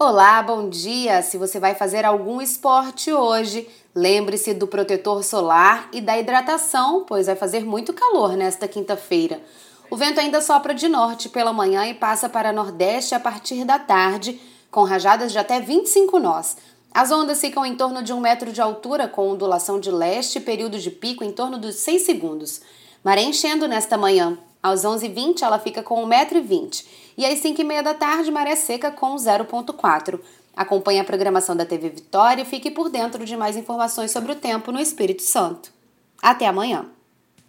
Olá, bom dia! Se você vai fazer algum esporte hoje, lembre-se do protetor solar e da hidratação, pois vai fazer muito calor nesta quinta-feira. O vento ainda sopra de norte pela manhã e passa para nordeste a partir da tarde, com rajadas de até 25 nós. As ondas ficam em torno de um metro de altura, com ondulação de leste e período de pico em torno dos 6 segundos. Maré enchendo nesta manhã. Às 11h20 ela fica com 1,20m e às 5h30 da tarde maré seca com 0,4. Acompanhe a programação da TV Vitória e fique por dentro de mais informações sobre o tempo no Espírito Santo. Até amanhã!